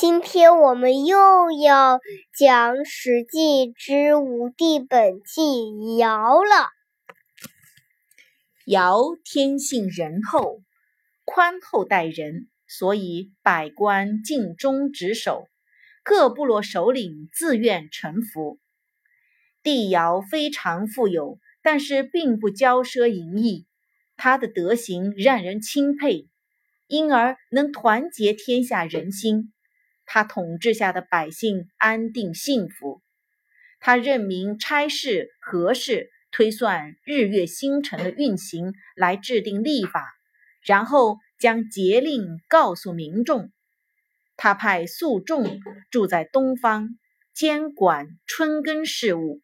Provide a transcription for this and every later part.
今天我们又要讲《史记》之吴地本纪尧了。尧天性仁厚，宽厚待人，所以百官尽忠职守，各部落首领自愿臣服。帝尧非常富有，但是并不骄奢淫逸，他的德行让人钦佩，因而能团结天下人心。他统治下的百姓安定幸福。他任命差事、和事，推算日月星辰的运行，来制定历法，然后将节令告诉民众。他派宿仲住在东方，监管春耕事务；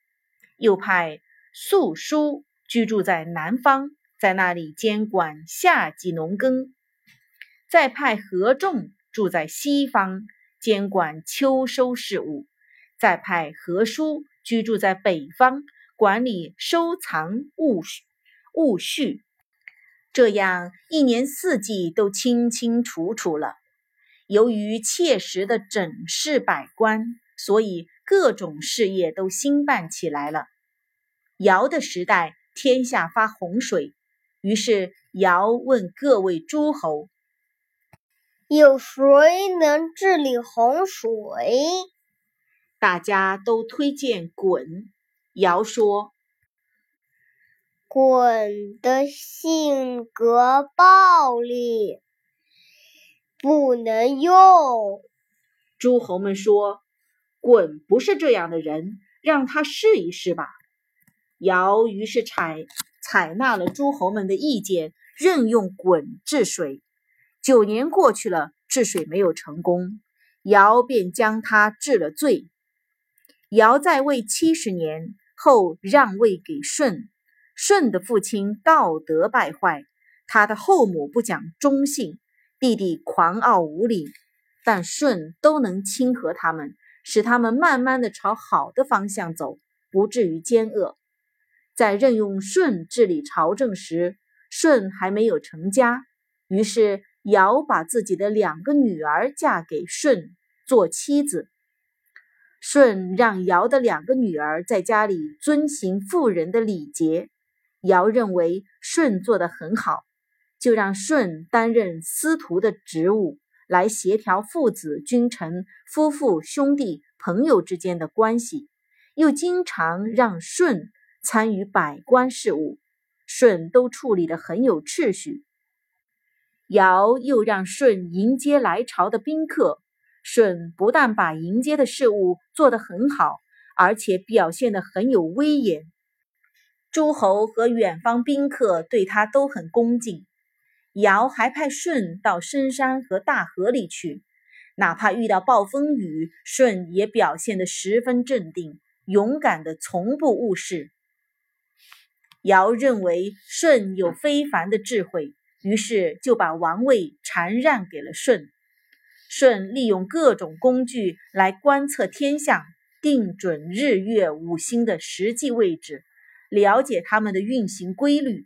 又派宿叔居住在南方，在那里监管夏季农耕；再派何仲住在西方。监管秋收事务，再派何叔居住在北方，管理收藏物物序，这样一年四季都清清楚楚了。由于切实的整饰百官，所以各种事业都兴办起来了。尧的时代，天下发洪水，于是尧问各位诸侯。有谁能治理洪水？大家都推荐鲧。尧说：“鲧的性格暴戾，不能用。”诸侯们说：“鲧不是这样的人，让他试一试吧。”尧于是采采纳了诸侯们的意见，任用鲧治水。九年过去了，治水没有成功，尧便将他治了罪。尧在位七十年后，让位给舜。舜的父亲道德败坏，他的后母不讲忠信，弟弟狂傲无礼，但舜都能亲和他们，使他们慢慢的朝好的方向走，不至于奸恶。在任用舜治理朝政时，舜还没有成家，于是。尧把自己的两个女儿嫁给舜做妻子，舜让尧的两个女儿在家里遵行妇人的礼节。尧认为舜做得很好，就让舜担任司徒的职务，来协调父子、君臣、夫妇、兄弟、朋友之间的关系，又经常让舜参与百官事务，舜都处理得很有秩序。尧又让舜迎接来朝的宾客，舜不但把迎接的事物做得很好，而且表现得很有威严。诸侯和远方宾客对他都很恭敬。尧还派舜到深山和大河里去，哪怕遇到暴风雨，舜也表现得十分镇定，勇敢的从不误事。尧认为舜有非凡的智慧。于是就把王位禅让给了舜。舜利用各种工具来观测天象，定准日月五星的实际位置，了解它们的运行规律，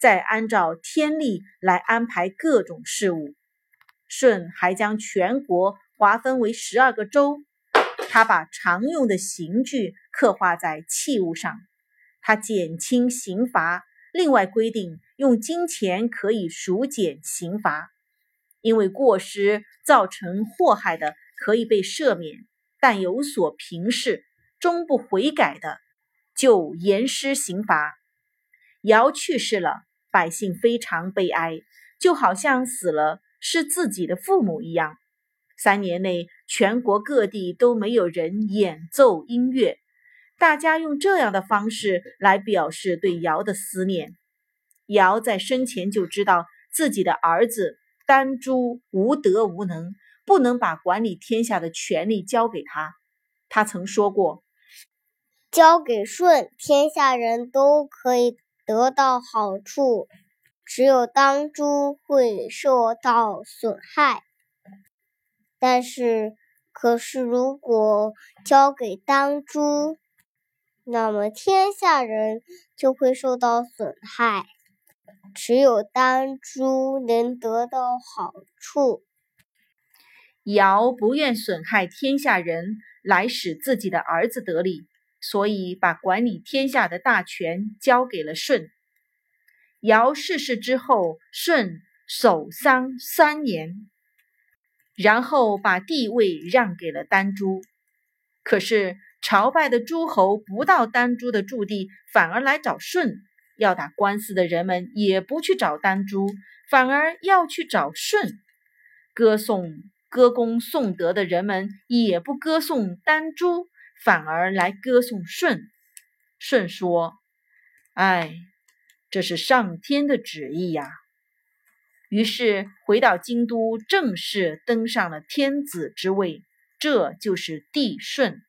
再按照天历来安排各种事务。舜还将全国划分为十二个州，他把常用的刑具刻画在器物上，他减轻刑罚。另外规定，用金钱可以赎减刑罚，因为过失造成祸害的可以被赦免，但有所平视、终不悔改的，就严施刑罚。尧去世了，百姓非常悲哀，就好像死了是自己的父母一样。三年内，全国各地都没有人演奏音乐。大家用这样的方式来表示对尧的思念。尧在生前就知道自己的儿子丹朱无德无能，不能把管理天下的权力交给他。他曾说过：“交给舜，天下人都可以得到好处，只有当朱会受到损害。但是，可是如果交给当朱，那么天下人就会受到损害，只有当猪能得到好处。尧不愿损害天下人，来使自己的儿子得利，所以把管理天下的大权交给了舜。尧逝世之后，舜守丧三年，然后把帝位让给了丹朱。可是朝拜的诸侯不到丹朱的驻地，反而来找舜；要打官司的人们也不去找丹朱，反而要去找舜。歌颂歌功颂德的人们也不歌颂丹朱，反而来歌颂舜。舜说：“哎。”这是上天的旨意呀！于是回到京都，正式登上了天子之位，这就是帝舜。